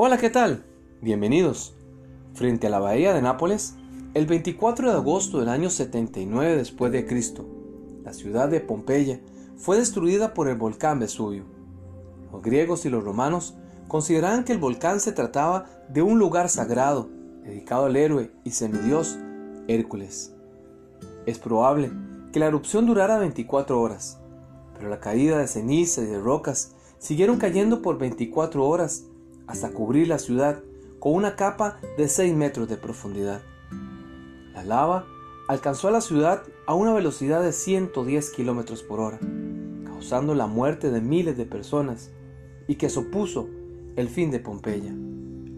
Hola, ¿qué tal? Bienvenidos. Frente a la bahía de Nápoles, el 24 de agosto del año 79 después de Cristo, la ciudad de Pompeya fue destruida por el volcán Vesubio. Los griegos y los romanos consideraban que el volcán se trataba de un lugar sagrado dedicado al héroe y semidios Hércules. Es probable que la erupción durara 24 horas, pero la caída de ceniza y de rocas siguieron cayendo por 24 horas hasta cubrir la ciudad con una capa de 6 metros de profundidad. La lava alcanzó a la ciudad a una velocidad de 110 kilómetros por hora, causando la muerte de miles de personas y que supuso el fin de Pompeya,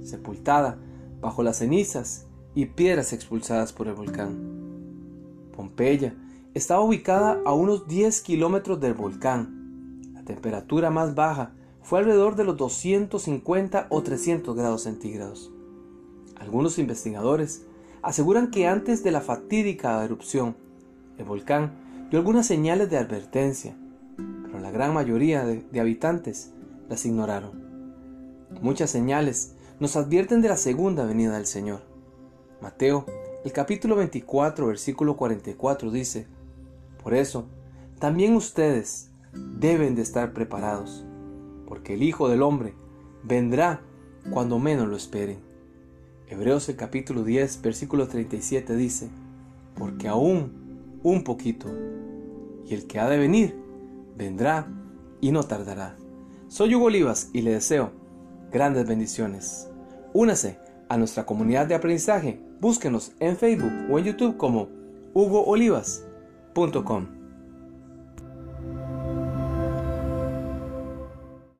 sepultada bajo las cenizas y piedras expulsadas por el volcán. Pompeya estaba ubicada a unos 10 kilómetros del volcán. La temperatura más baja fue alrededor de los 250 o 300 grados centígrados. Algunos investigadores aseguran que antes de la fatídica erupción, el volcán dio algunas señales de advertencia, pero la gran mayoría de, habitantes las ignoraron. Muchas señales nos advierten de la segunda venida del Señor. Mateo, el capítulo 24, versículo 44 dice, Por eso, también ustedes deben de estar preparados porque el Hijo del Hombre vendrá cuando menos lo esperen. Hebreos el capítulo 10, versículo 37 dice, porque aún un poquito, y el que ha de venir, vendrá y no tardará. Soy Hugo Olivas y le deseo grandes bendiciones. Únase a nuestra comunidad de aprendizaje. Búsquenos en Facebook o en YouTube como hugoolivas.com.